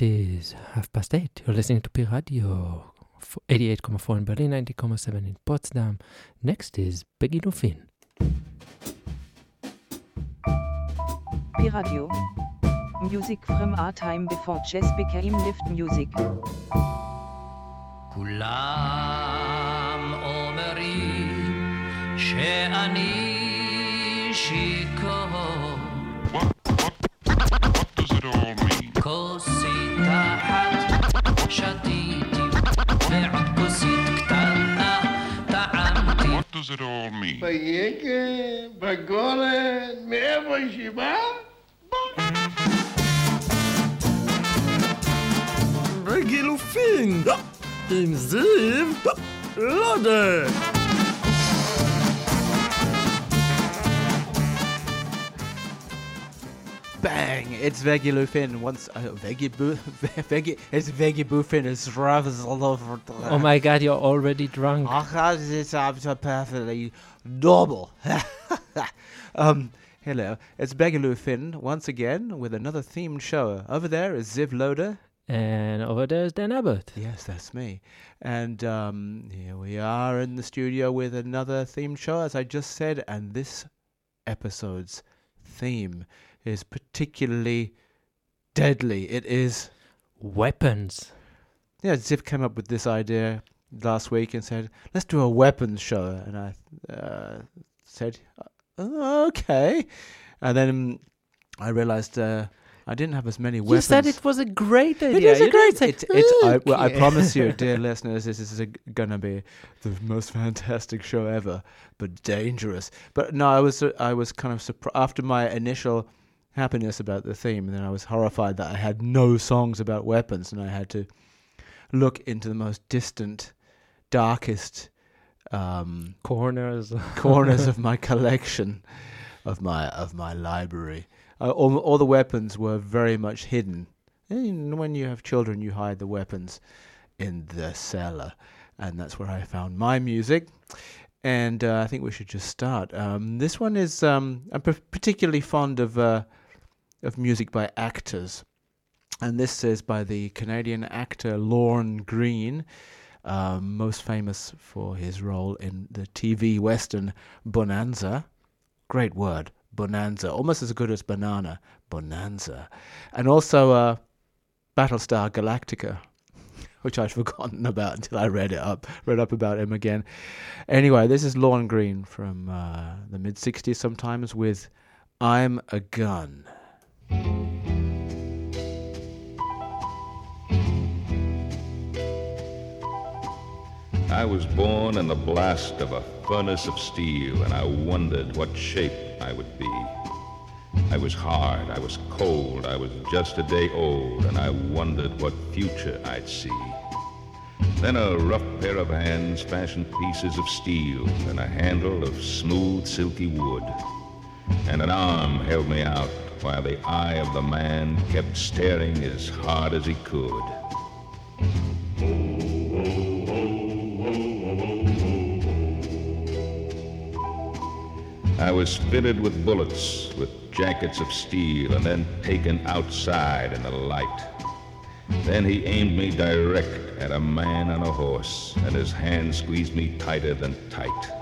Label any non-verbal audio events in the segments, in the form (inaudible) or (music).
It is half past eight. You're listening to P Radio, f- 88.4 in Berlin, 90.7 in Potsdam. Next is Peggy Lufin. P Radio. Music from our time before jazz became lift music. כולם אומרים שאני שיכור שתיתי ועוד כוסית קטנה טעמתי What does it all mean? ביקב, בגולן, מאיפה שהיא באה? בגילופין, עם זיו לודה. Bang! It's Veggie Lufin. Once uh, Veggie Boo, (laughs) Veggie, it's Veggie Boofin. It's rather all over. Oh my god, you're already drunk. Ach, it's absolutely double. um, hello, it's Begaloo Finn once again with another themed show. Over there is Ziv Loader. And over there's Dan Abbott. Yes, that's me. And um, here we are in the studio with another themed show, as I just said. And this episode's theme is particularly deadly. It is Weapons. Yeah, Ziv came up with this idea last week and said, "Let's do a weapons show." And I uh, said, "Uh, "Okay." And then I realized uh, I didn't have as many weapons. You said it was a great idea. It is You a great. didn't say, It's, it's, I, well, I promise you, dear (laughs) listeners, this is a, gonna be the most fantastic show ever, but dangerous. But no, I was uh, I was kind of surprised after my initial happiness about the theme, and then I was horrified that I had no songs about weapons, and I had to look into the most distant, darkest um, corners. (laughs) corners of my collection, of my of my library. Uh, all, all the weapons were very much hidden. And when you have children, you hide the weapons in the cellar, and that's where I found my music. And uh, I think we should just start. Um, this one is um, I'm p- particularly fond of uh, of music by actors, and this is by the Canadian actor Lorne Greene um, most famous for his role in the TV western Bonanza. Great word, Bonanza, almost as good as banana, Bonanza, and also uh, Battlestar Galactica, (laughs) which I'd (laughs) forgotten about until I read it up, read up about him again. Anyway, this is Lorne Greene from uh, the mid '60s, sometimes with "I'm a Gun." I was born in the blast of a furnace of steel, and I wondered what shape I would be. I was hard, I was cold, I was just a day old, and I wondered what future I'd see. Then a rough pair of hands fashioned pieces of steel, and a handle of smooth, silky wood. And an arm held me out while the eye of the man kept staring as hard as he could. I was fitted with bullets, with jackets of steel, and then taken outside in the light. Then he aimed me direct at a man on a horse, and his hand squeezed me tighter than tight.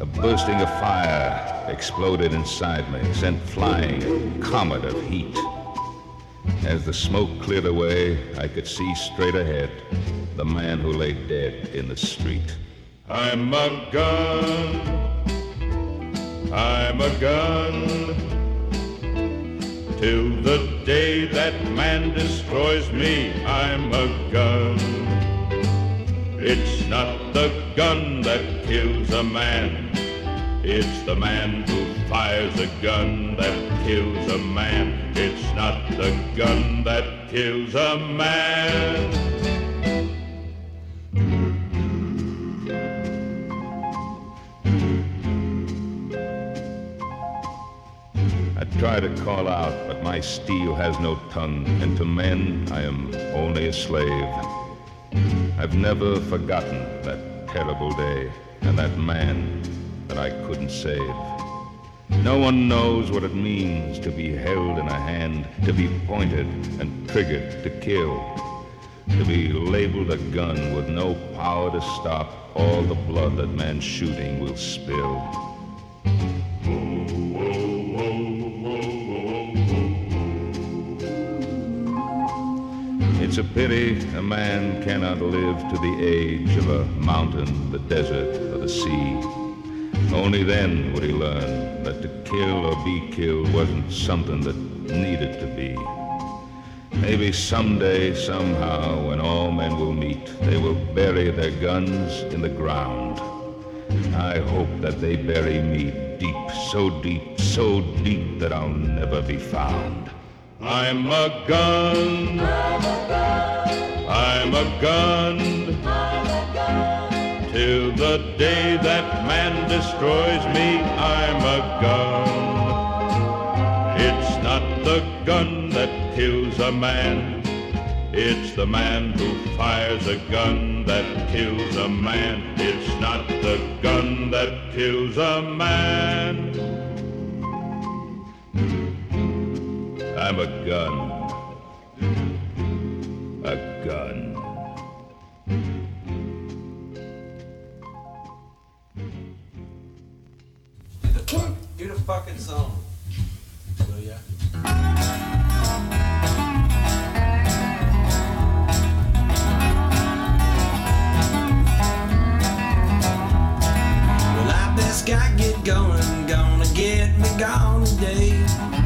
A bursting of fire exploded inside me, sent flying a comet of heat. As the smoke cleared away, I could see straight ahead the man who lay dead in the street. I'm a gun. I'm a gun. Till the day that man destroys me, I'm a gun. It's not the gun that kills a man. It's the man who fires a gun that kills a man. It's not the gun that kills a man. I try to call out, but my steel has no tongue, and to men I am only a slave. I've never forgotten that terrible day and that man that I couldn't save. No one knows what it means to be held in a hand, to be pointed and triggered to kill, to be labeled a gun with no power to stop all the blood that man's shooting will spill. It's a pity a man cannot live to the age of a mountain, the desert, or the sea. Only then would he learn that to kill or be killed wasn't something that needed to be. Maybe someday, somehow, when all men will meet, they will bury their guns in the ground. I hope that they bury me deep, so deep, so deep that I'll never be found. I'm a gun. I'm a gun. Till the day that man destroys me, I'm a gun. It's not the gun that kills a man. It's the man who fires a gun that kills a man. It's not the gun that kills a man. I'm a gun. A gun. Do the fucking song. Will ya? Well, I best got get going, gonna get me gone today.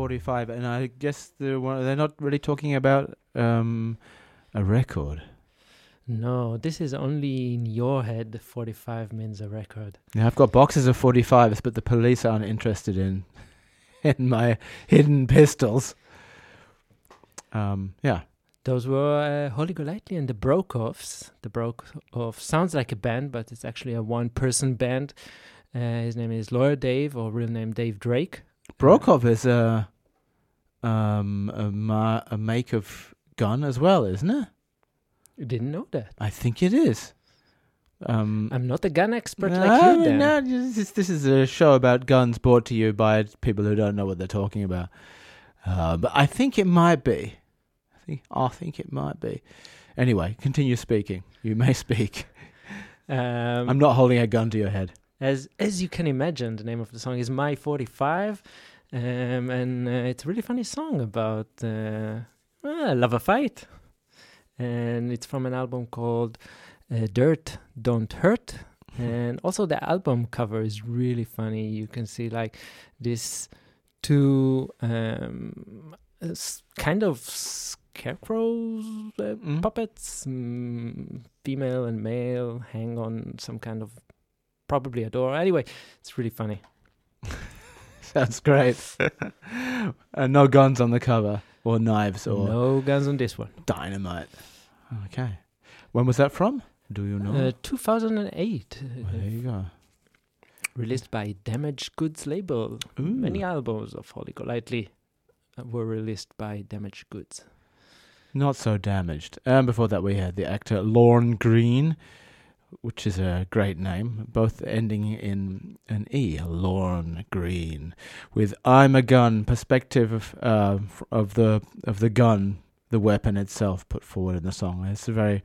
45, and I guess they're, one- they're not really talking about um, a record. No, this is only in your head. 45 means a record. Yeah, I've got boxes of 45s, but the police aren't interested in (laughs) in my hidden pistols. Um, yeah, Those were uh, Holly Golightly and the Brokeoffs. The Brokeoffs sounds like a band, but it's actually a one-person band. Uh, his name is Lawyer Dave, or real name Dave Drake. Brokov is a um a, ma- a make of gun as well, isn't it? You didn't know that. I think it is. Um, I'm not a gun expert no, like you, Dan. no, this is, this is a show about guns brought to you by people who don't know what they're talking about. Uh, but I think it might be. I think I think it might be. Anyway, continue speaking. You may (laughs) speak. Um, I'm not holding a gun to your head. As as you can imagine, the name of the song is My 45, um, and uh, it's a really funny song about uh, uh, love a fight, and it's from an album called uh, Dirt Don't Hurt, and also the album cover is really funny. You can see like this two um, s- kind of scarecrows Mm. puppets, mm, female and male, hang on some kind of probably a door. Anyway, it's really funny. (laughs) Sounds great. and no guns on the cover, or knives, or No guns on this one. dynamite. Okay. When was that from? Do you know? Uh, 2008, uh, Well, there you go. released by Damaged Goods label. Many albums of Holly Golightly uh, were released by Damaged Goods. Not so damaged. And before that, we had the actor Lorne Greene, which is a great name, both ending in an E. Lorne Greene, with "I'm a gun" perspective of uh, of the of the gun, the weapon itself, put forward in the song. It's a very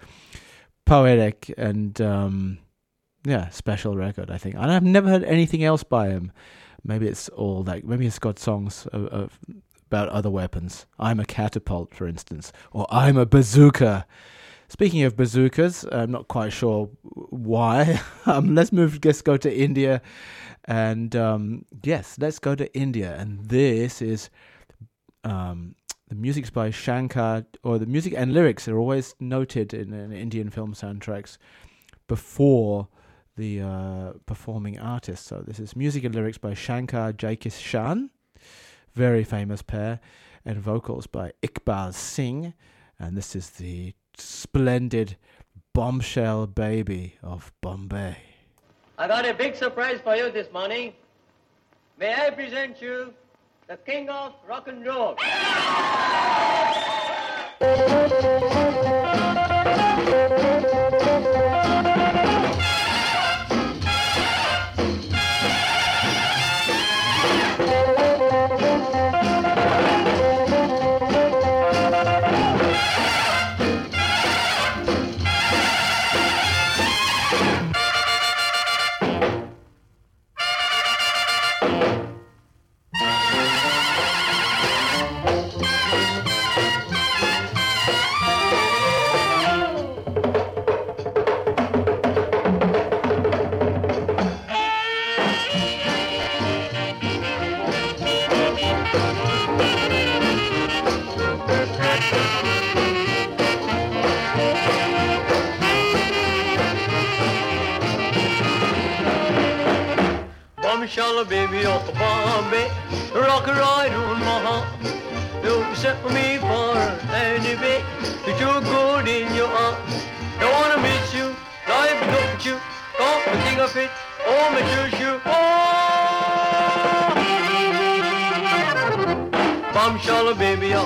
poetic and um, yeah, special record. I think. And I've never heard anything else by him. Maybe it's all like maybe it's got songs of, of about other weapons. I'm a catapult, for instance, or I'm a bazooka. Speaking of bazookas, I'm not quite sure why. (laughs) um, let's move. Let's go to India, and um, yes, let's go to India. And this is um, the music's by Shankar, or the music and lyrics are always noted in, in Indian film soundtracks before the uh, performing artist. So this is music and lyrics by Shankar Jaikishan, very famous pair, and vocals by Iqbal Singh. And this is the splendid bombshell baby of Bombay. I got a big surprise for you this morning. May I present you the king of rock and roll? (laughs)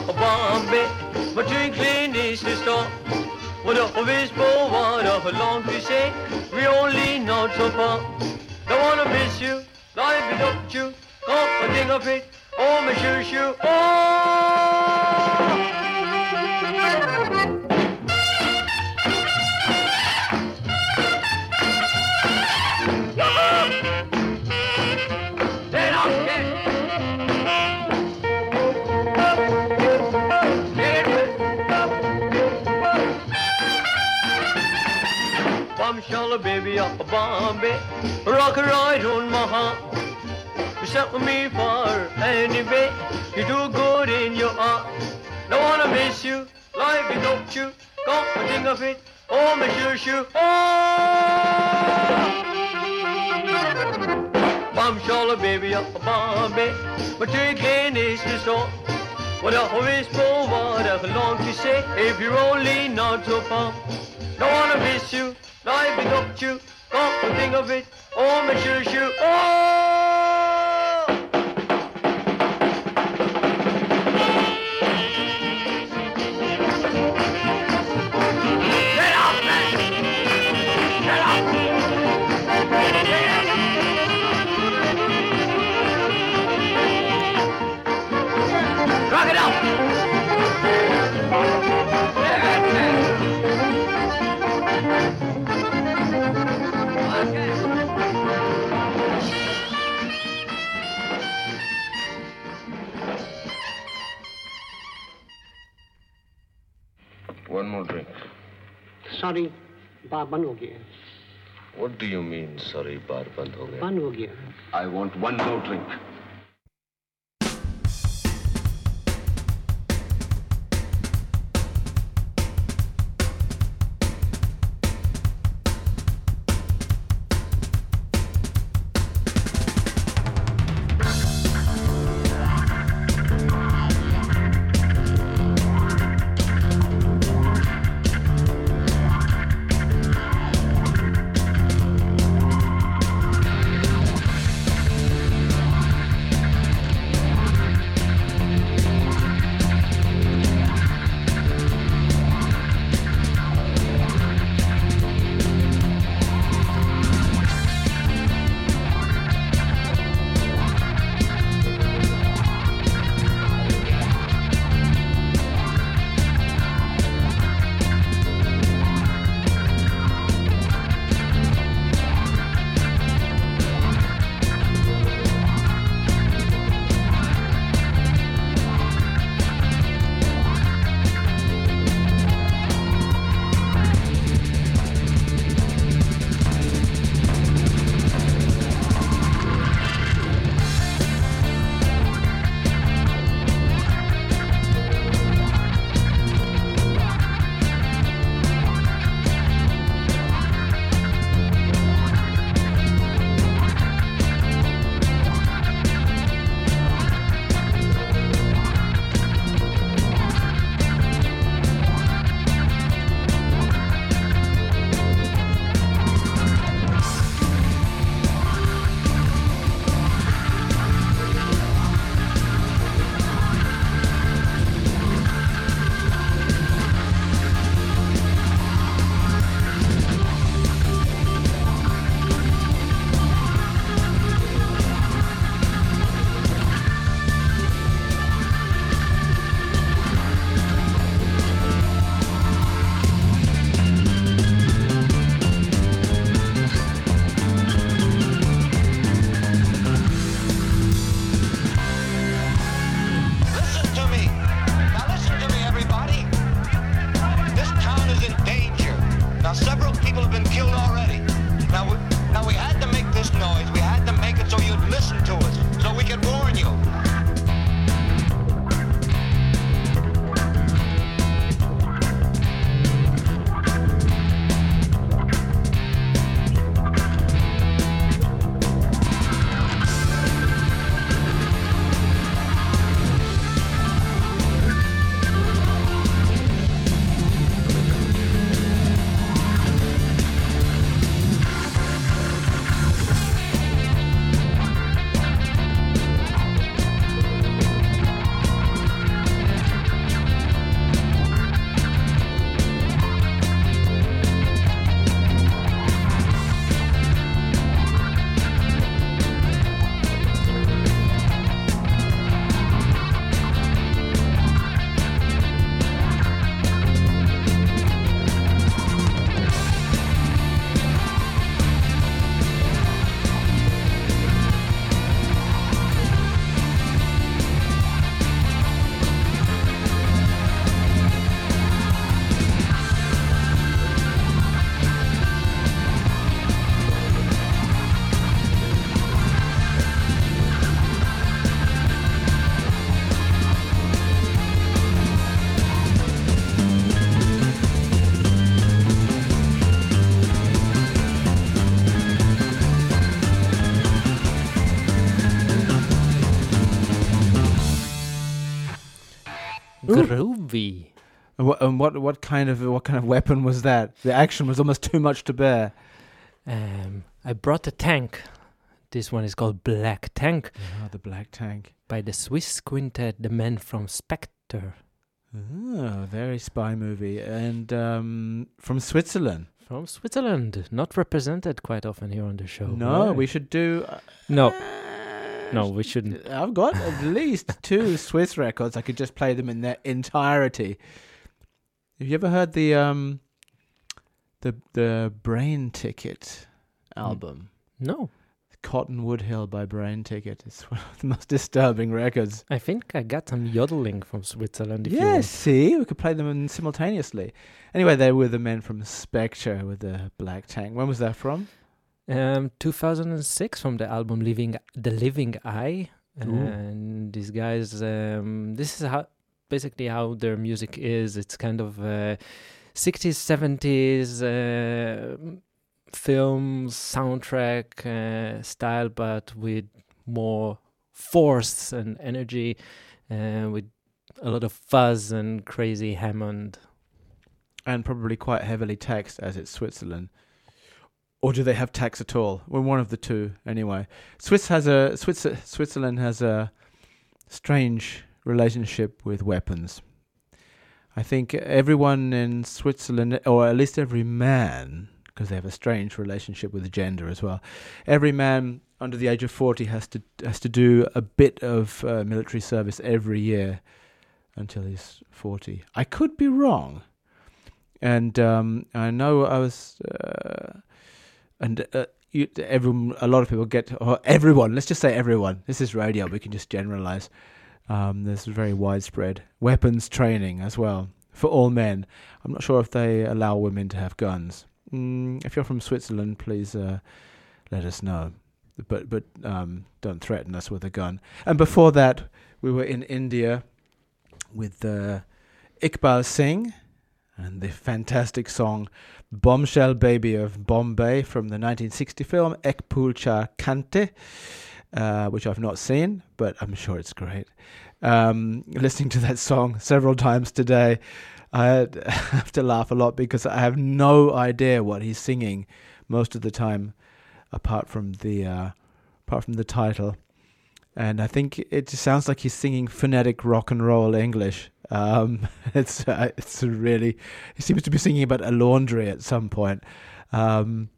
Bombay, my twinkling is the star. What a whisper, what a long to say, we only not so far. Bombshell, baby, up a Bombay, rock right on my heart. You set me for any way. You do good in your art. Don't wanna miss you, life without you. Come and think of it, oh my shoe shoe, oh. Bombshell, baby, up a Bombay, but drinking is the store. What a whisper, what a long to say, if you're only not so far. Don't wanna miss you, you. Come and think of it, oh shoe shoe, oh. One more drink. Sorry, bar band ho gaya. What do you mean, sorry, bar band ho gaya? Band ho gaya. I want one more drink. Ooh. Groovy. And what, and what what kind of what kind of weapon was that? The action was almost too much to bear. Um, I brought a tank. This one is called Black Tank Ah, the black tank. by the Swiss quintet, the men from Spectre. Oh, very spy movie, and um, from Switzerland. From Switzerland, not represented quite often here on the show. No, right? we should do. Uh, No, no, we shouldn't. I've got at least two (laughs) Swiss records. I could just play them in their entirety. Have you ever heard the um, the the Brainticket album? No, Cottonwood Hill by Brainticket. It's (laughs) one of the most disturbing records. I think I got some yodeling from Switzerland. If you Yes, see, we could play them in simultaneously. Anyway, they were the men from Spectre with the black tank. When was that from? Um, 2006 from the album Living The Living Eye. Ooh. And these guys, um, this is how basically how their music is. It's kind of uh, 60s, 70s uh, film soundtrack uh, style, but with more force and energy, uh, with a lot of fuzz and crazy Hammond. And probably quite heavily taxed as it's Switzerland. Or do they have tax at all? Well, one of the two, anyway. Swiss has a Switzer, Switzerland has a strange relationship with weapons. I think everyone in Switzerland, or at least every man, because they have a strange relationship with gender as well. Every man under the age of forty has to has to do a bit of uh, military service every year until he's forty. I could be wrong, and um, I know I was, uh, and uh, you, everyone, a lot of people get, or everyone. Let's just say everyone. This is radio. We can just generalize. Um, there's very widespread weapons training as well for all men. I'm not sure if they allow women to have guns. Mm, if you're from Switzerland, please uh, let us know. But but um, don't threaten us with a gun. And before that, we were in India with uh, Iqbal Singh and the fantastic song "Bombshell Baby of Bombay" from the 1960 film Ek Phool Char Kante uh, which I've not seen, but I'm sure it's great. Um, listening to that song several times today, I (laughs) have to laugh a lot because I have no idea what he's singing most of the time, apart from the uh, apart from the title. And I think it just sounds like he's singing phonetic rock and roll English. Um, (laughs) it's uh, it's really he seems to be singing about a laundry at some point. Um,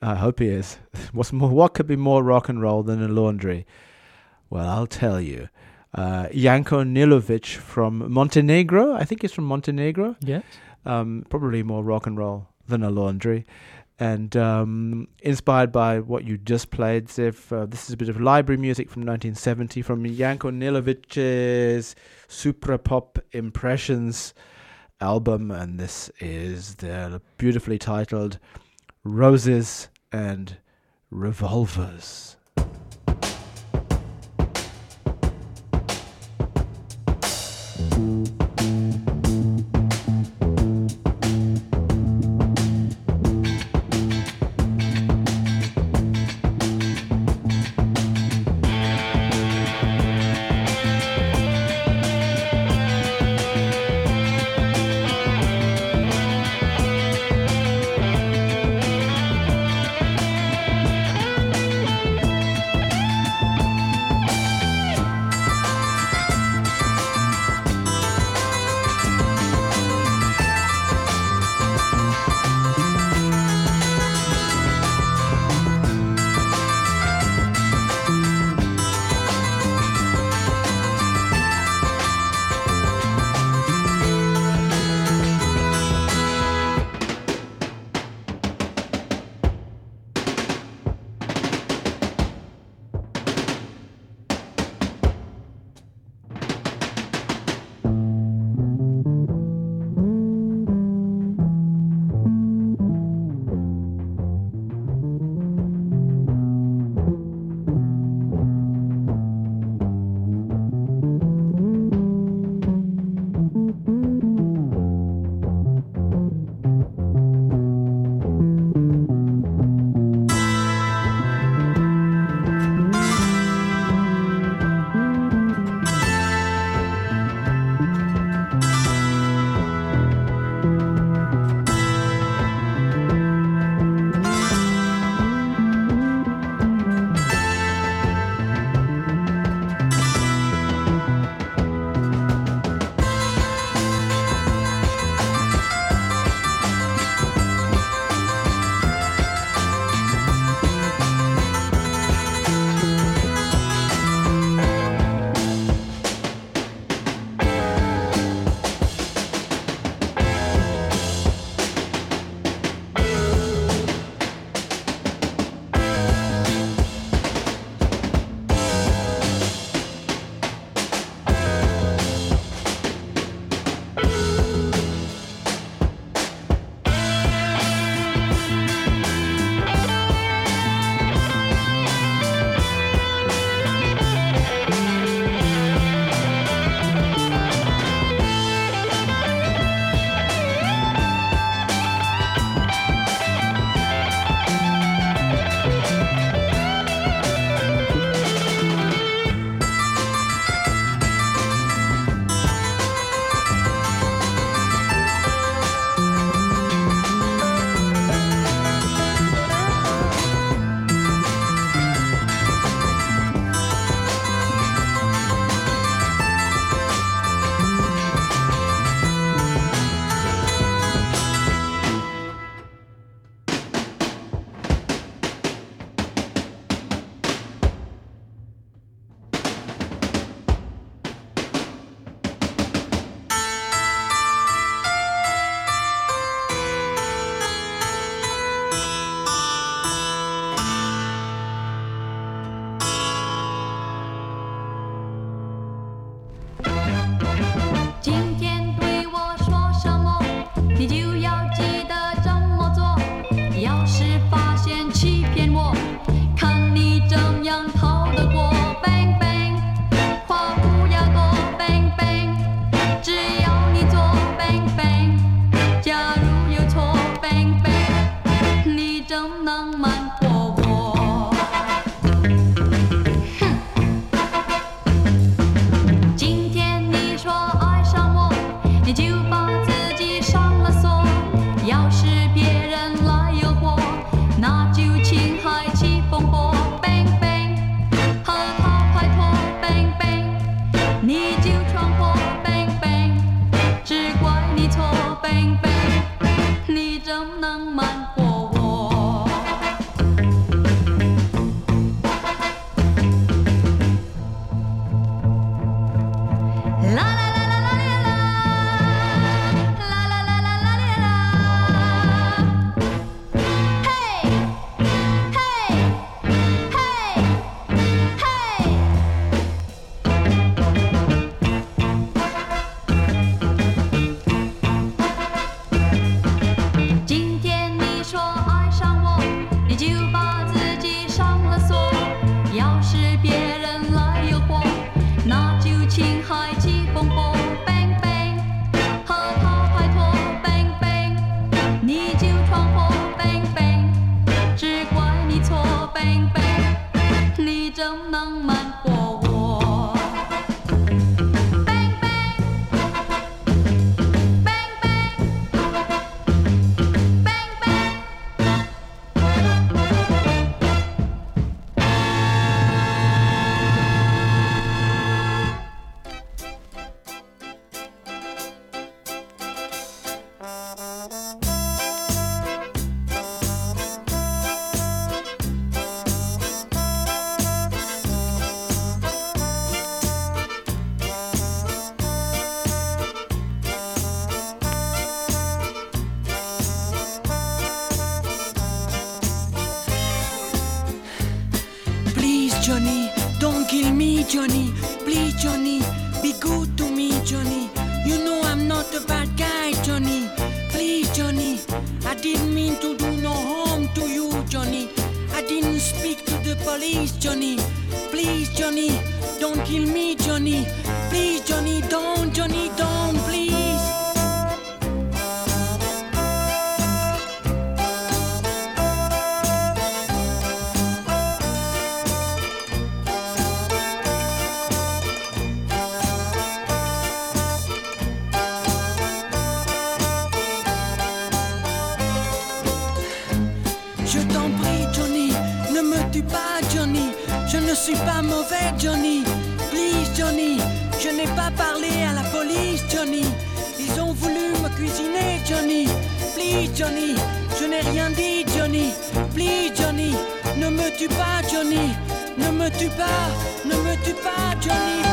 I hope he is. (laughs) What's more? What could be more rock and roll than a laundry? Well, I'll tell you. Uh, Janko Nilovic from Montenegro. I think he's from Montenegro. Yes. Um, probably more rock and roll than a laundry. And um, inspired by what you just played, Ziv, uh, this is a bit of library music from 1970 from Janko Nilovic's Supra Pop Impressions album. And this is the beautifully titled Roses and Revolvers. Johnny, don't kill me, Johnny. Please, Johnny, be good to me, Johnny. You know I'm not a bad guy, Johnny. Please, Johnny, I didn't mean to do no harm to you, Johnny. I didn't speak to the police, Johnny. Please, Johnny, don't kill me, Johnny. Please, Johnny, don't, Johnny, don't, please. Johnny, je n'ai rien dit, Johnny. Please, Johnny, ne me tue pas, Johnny. Ne me tue pas, ne me tue pas, Johnny,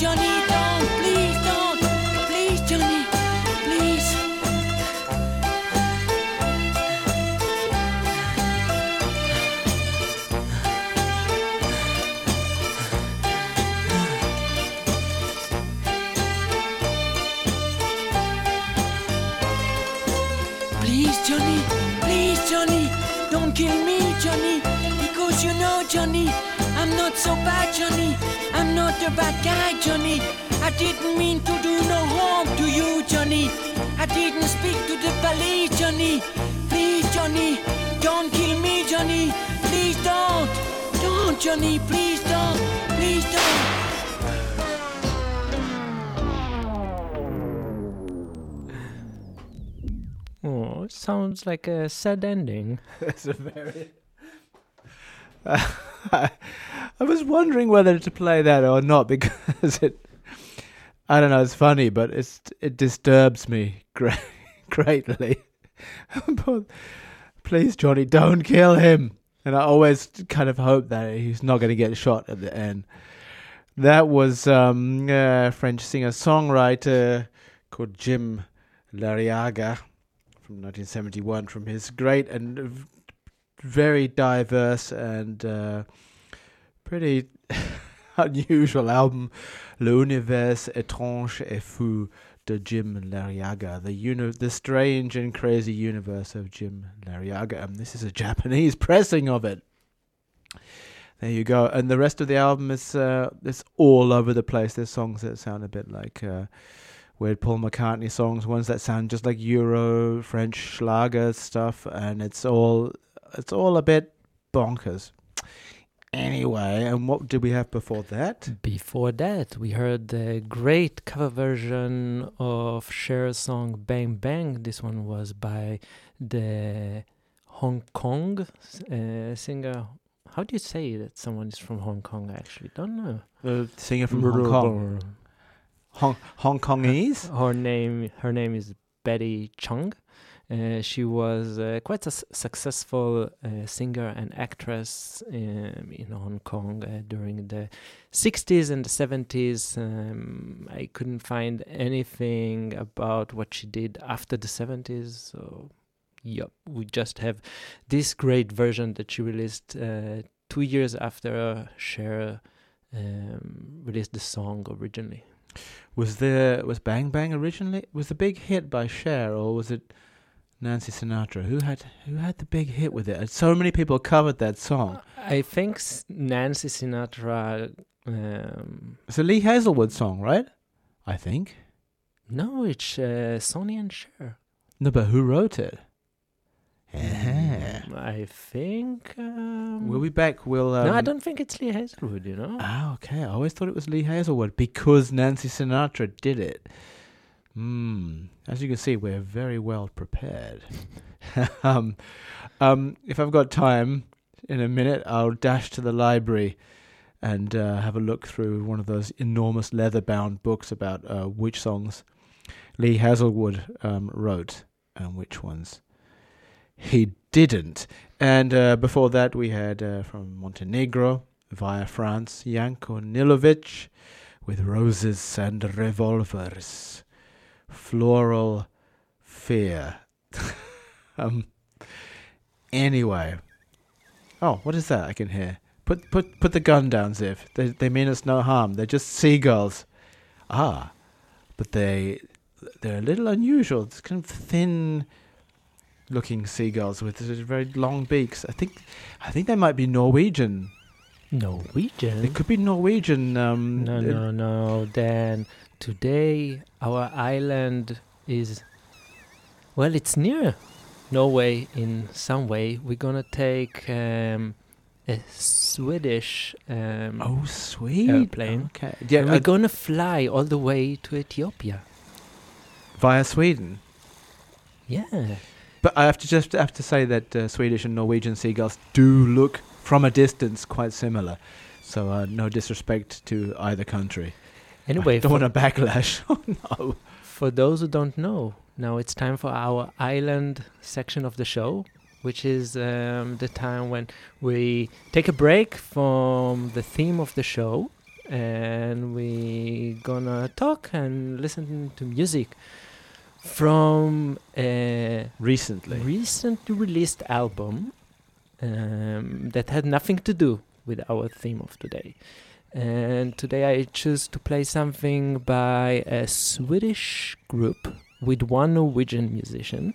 Johnny. Don't, please, don't. Please, Johnny, please. Please, Johnny, please, Johnny, don't kill me, Johnny. Because you know, Johnny, I'm not so bad, Johnny. I'm not a bad guy, Johnny. I didn't mean to do no harm to you, Johnny. I didn't speak to the police, Johnny. Please, Johnny, don't kill me, Johnny. Please don't. Don't, Johnny, please don't. Please don't. Oh, it sounds like a sad ending. (laughs) It's a very. (laughs) I was wondering whether to play that or not (laughs) because it. I don't know. It's funny, but it's it disturbs me (laughs) great, greatly. (laughs) Please, Johnny, don't kill him. And I always kind of hope that he's not going to get shot at the end. That was um, a French singer songwriter called Jim Lariaga from 1971 from his great and very diverse and uh, pretty (laughs) unusual album L'univers étrange et fou de Jim Lariaga, the uni- the strange and crazy universe of Jim Lariaga. And this is a (laughs) Japanese pressing of it. There you go. And the rest of the album is uh, it's all over the place. There's songs that sound a bit like uh, weird Paul McCartney songs, ones that sound just like Euro French Schlager stuff, and it's all it's all a bit bonkers. Anyway, and what did we have before that? Before that, we heard the great cover version of Cher's song Bang Bang. This one was by the Hong Kong uh, singer. How do you say that someone is from Hong Kong? I actually don't know. The singer from Hong Kong. Hong, Hong Kongese? Her name, her name is Betty Chung. Uh, she was uh, quite a successful uh, singer and actress um, in Hong Kong uh, during the 60s and the 70s. Um, I couldn't find anything about what she did after the 70s. So, yep, we just have this great version that she released uh, two years after Cher um, released the song originally. Was there was Bang Bang originally was the big hit by Cher or was it Nancy Sinatra? Who had who had the big hit with it? So many people covered that song. I think s- Nancy Sinatra. Um, It's a Lee Hazlewood song, right? I think. no, it's uh, Sonny and Cher. No, but who wrote it? Mm, I think. Um, We'll be back. We'll. Um, no, I don't think it's Lee Hazlewood. You know. Ah, okay. I always thought it was Lee Hazlewood because Nancy Sinatra did it. Hmm. As you can see, we're very well prepared. (laughs) um, um, if I've got time, in a minute, I'll dash to the library and uh, have a look through one of those enormous leather-bound books about uh, which songs Lee Hazlewood um, wrote and which ones he didn't. And uh, before that, we had uh, from Montenegro via France, Janko Nilovic with Roses and Revolvers, Floral Fear. (laughs) um. Anyway, oh, what is that I can hear? Put put put the gun down, Ziv. They they mean us no harm. They're just seagulls. Ah, but they they're a little unusual. It's kind of thin looking seagulls with very long beaks. I think I think they might be Norwegian. Norwegian. They could be Norwegian. Um, No, uh, no, no. Then today our island is well, it's near Norway in some way. We're gonna take um, a Swedish um, Oh, sweet. airplane. Okay. Yeah, and we're gonna fly all the way to Ethiopia. via Sweden. Yeah. But I have to just have to say that uh, Swedish and Norwegian seagulls do look from a distance quite similar. So uh, no disrespect to either country. Anyway, I don't for- want a backlash. (laughs) oh no. For those who don't know, now it's time for our island section of the show, which is um, the time when we take a break from the theme of the show and we gonna talk and listen to music from a recently recently released album um, that had nothing to do with our theme of today. And today I choose to play something by a Swedish group with one Norwegian musician.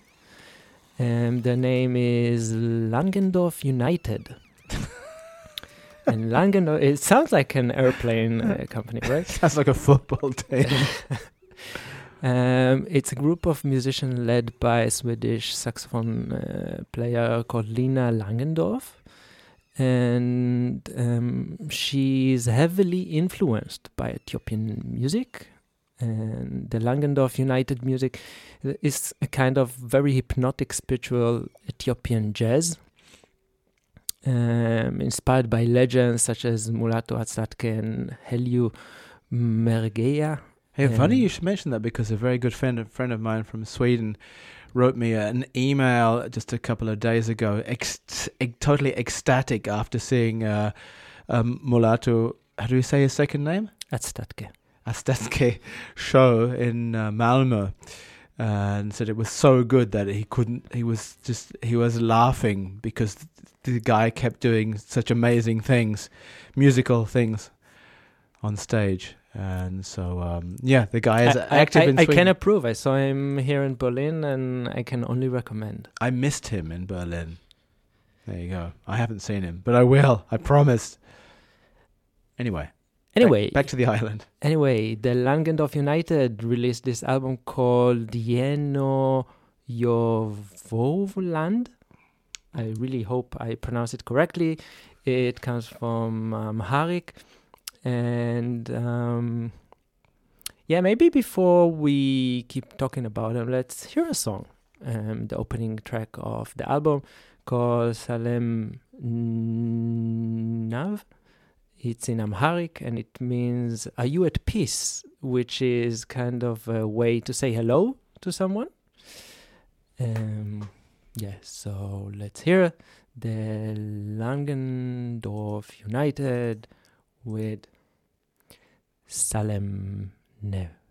And the name is Langendorf United. (laughs) and Langendorf, it sounds like an airplane uh, (laughs) company, right? Sounds like a football team. (laughs) Um, it's a group of musicians led by a Swedish saxophone uh, player called Lina Langendorf. And um, she's heavily influenced by Ethiopian music. And the Langendorf United music is a kind of very hypnotic spiritual Ethiopian jazz. Um, inspired by legends such as Mulatu Astatke and Hailu Mergia. Hey, funny you should mention that because a very good friend, a friend of mine from Sweden, wrote me an email just a couple of days ago, ex- totally ecstatic after seeing uh, um, Mulatu how do you say his second name? Atstatke. Astatke show in uh, Malmo, and said it was so good that he couldn't. He was just he was laughing because the guy kept doing such amazing things, musical things, on stage. And so, um, yeah, the guy is I, active I, in I can approve. I saw him here in Berlin, and I can only recommend. I missed him in Berlin. There you go. I haven't seen him, but I will. I promise. Anyway. Anyway, back, to the island. Anyway, the Langendorf United released this album called Jeno Jovoland. I really hope I pronounce it correctly. It comes from um, Amharic. And um, yeah, maybe before we keep talking about them, let's hear a song. Um, the opening track of the album called Salem Nav. It's in Amharic and it means, Are you at peace? Which is kind of a way to say hello to someone. Um, yeah, so let's hear the Langendorf United with Salem Nev.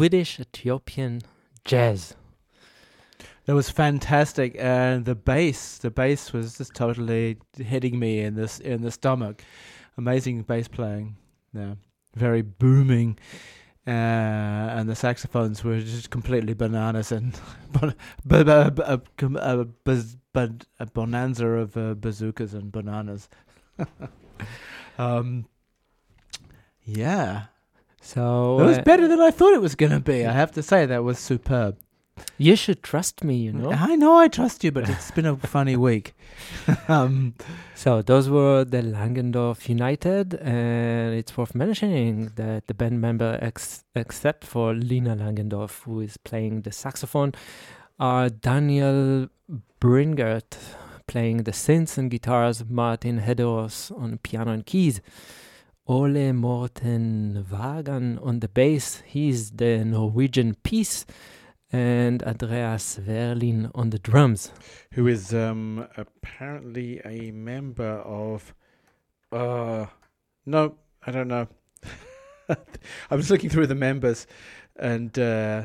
Swedish Ethiopian jazz. That was fantastic, and the bass, the bass was just totally hitting me in this in the stomach. Amazing bass playing, yeah, very booming, uh, and the saxophones were just completely bananas and a bonanza of uh, bazookas and bananas. (laughs) um, yeah, So it was uh, better than I thought it was gonna be. I have to say that was superb. you should trust me, you know. I know I trust you, but it's been a (laughs) funny week. (laughs) um, So those were the Langendorf United, and it's worth mentioning that the band member, ex- except for Lina Langendorf, who is playing the saxophone, are Daniel Bringert playing the synths and guitars, Martin Hederos on piano and keys, Ole Morten Vågan on the bass, he's the Norwegian piece, and Andreas Werliin on the drums. who is um, apparently a member of. Uh, no, I don't know. (laughs) I was looking through the members, and uh,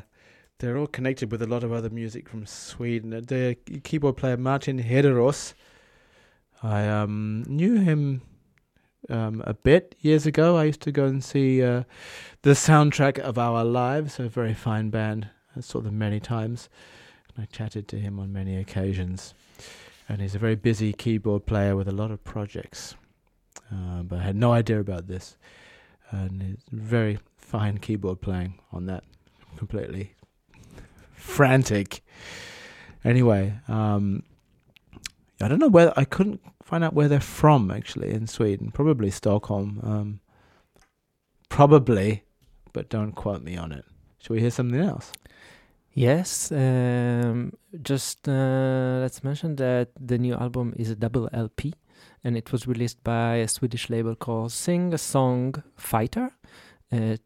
they're all connected with a lot of other music from Sweden. The keyboard player Martin Hederos, I um, knew him um, a bit years ago. I used to go and see uh, the soundtrack of Our Lives, a very fine band. I saw them many times. And I chatted to him on many occasions, and he's a very busy keyboard player with a lot of projects. Uh, but I had no idea about this, and it's very fine keyboard playing on that, completely frantic. Anyway, um, I don't know where I couldn't find out where they're from actually in Sweden. Probably Stockholm. Um, probably, but don't quote me on it. Shall we hear something else? Yes, um, just uh, let's mention that the new album is a double LP and it was released by a Swedish label called Sing a Song Fighter uh,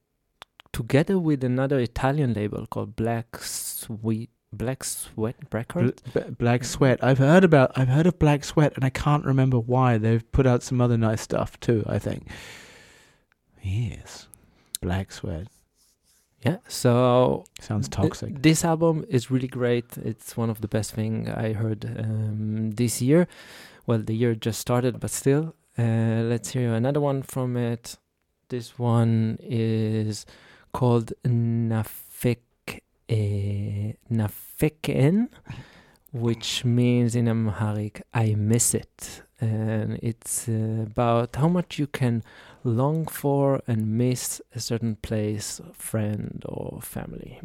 together with another Italian label called Black Sweet Black Sweat Records. Bl- B- Black Sweat. I've heard about. I've heard of Black Sweat, and I can't remember why. They've put out some other nice stuff too. I think. Yes, Black Sweat Yeah, so sounds th- toxic. this album is really great. It's one of the best thing I heard um, this year. Well, the year just started, but still. Uh, let's hear another one from it. This one is called Nafek eh, Nafeken, which means in Amharic "I miss it," and it's uh, about how much you can long for and miss a certain place, friend, or family.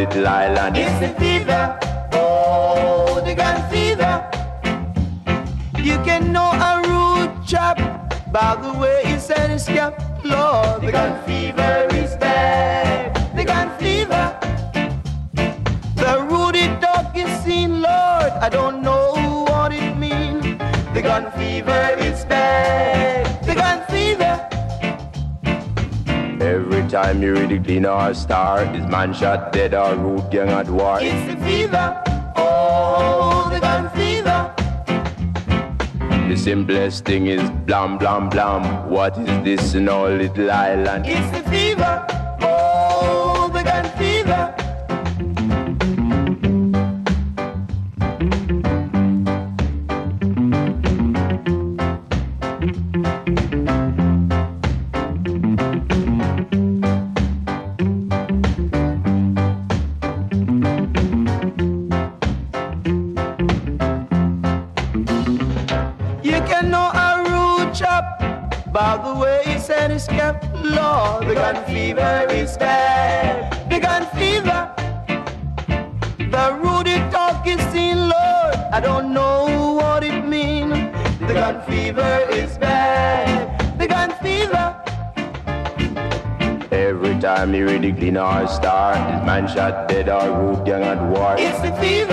Little island? It's the fever. Oh, the gun fever. You can know a rude chap by the way he said his cap. Lord, the gun fever is bad. The gun fever. The ruddy dog is seen, Lord. I don't know what it means. The gun fever is bad. Time you read the clean or star, is man shot dead or root gang at war? It's the fever. Oh, the gun fever. The simplest thing is blam blam blam. What is this in all little island? It's the fever. Fever is bad. The gun fever. The rudy talk is seen, Lord. I don't know what it means. The gun fever is bad. The gun fever. Every time the clean or star, is man shot dead or root young at war? It's the fever.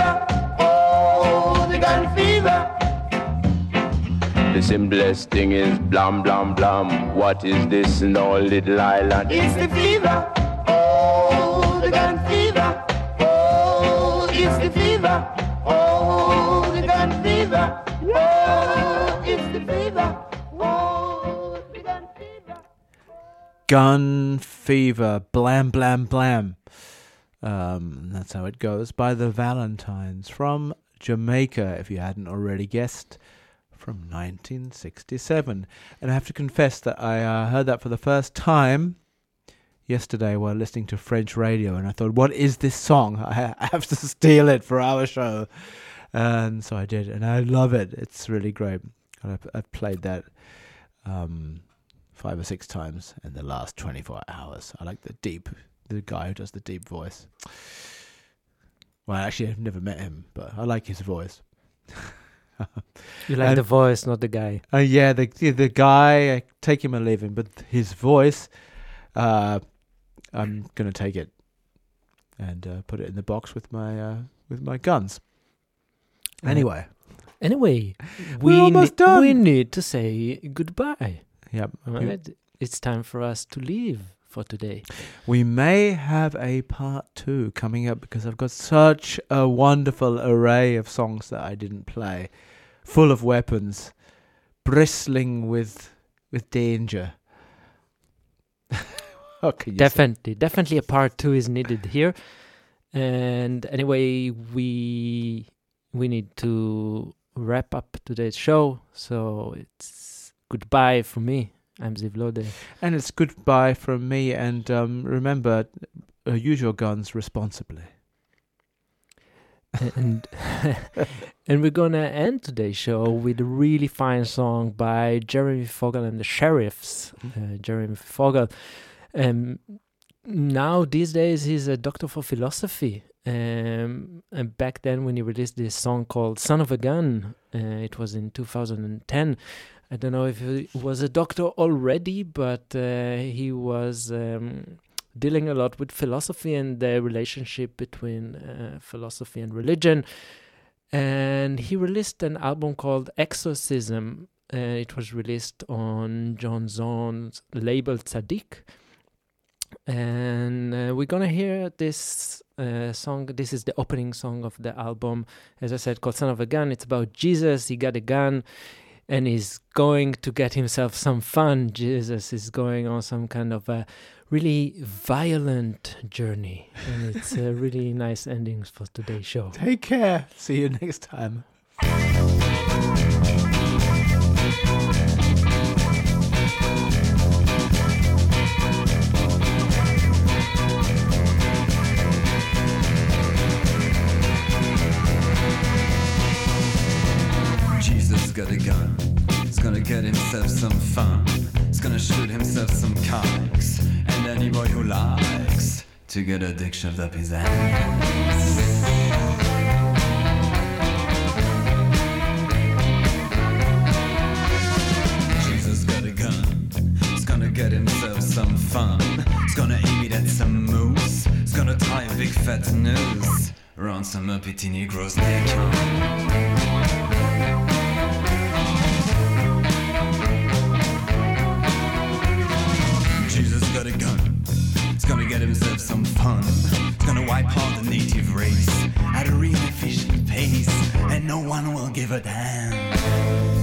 The simplest thing is blam blam blam. What is this in all little island? It's the fever. Oh, the gun fever. Oh, it's the fever. Oh, the gun fever. Oh, it's the fever. Oh, the gun fever. Gun Fever, Blam Blam Blam. Um, that's how it goes by the Valentines from Jamaica, if you hadn't already guessed, from 1967. And I have to confess that I uh, heard that for the first time yesterday while listening to French radio, and I thought, what is this song? I (laughs) ha- I have to steal it for our show. And so I did, and I love it. It's really great. I've, I've played that. Um, five or six times in the last 24 hours. I like the deep, the guy who does the deep voice. Well, actually, I've never met him, but I like his voice. (laughs) You like And- the voice, not the guy. Uh, yeah, the the guy, I take him or leave him, but his voice, uh, I'm gonna take it and uh, put it in the box with my uh, with my guns. Anyway, Anyway, We're almost ne- done. We need to say goodbye. Yep. Right. It's time for us to leave for today. We may have a part two coming up because I've got such a wonderful array of songs that I didn't play, full of weapons, bristling with with danger. (laughs) Can say? Definitely, definitely a part two is needed here. And anyway, we we need to wrap up today's show. So it's goodbye from me. I'm Ziv Lode. And it's goodbye from me. And um, remember, uh, use your guns responsibly. And (laughs) and we're gonna end today's show with a really fine song by Jeremy Fogel and the Sheriffs. Uh, Jeremy Fogel. Um, now these days he's a doctor for philosophy. Um, and back then when he released this song called "Son of a Gun," uh, it was in 2010. I don't know if he was a doctor already, but uh, he was um, dealing a lot with philosophy and the relationship between uh, philosophy and religion. And he released an album called Exorcism. Uh, it was released on John Zorn's label Tzadik. And uh, we're gonna hear this uh, song. This is the opening song of the album, as I said, called "Son of a Gun." It's about Jesus. He got a gun. and he's going to get himself some fun. Jesus is going on some kind of a really violent journey, and it's a really (laughs) nice ending for today's show. Take care. See you next time. Jesus got a gun. He's gonna get himself some fun. He's gonna shoot himself some cocks. And any boy who likes to get a up his ass. Get himself some fun. He's gonna aim it at some moose. He's gonna tie a big fat noose around some uppity Negro's neck. Gonna get himself some fun. He's gonna wipe out the native race at a real efficient pace, and no one will give a damn.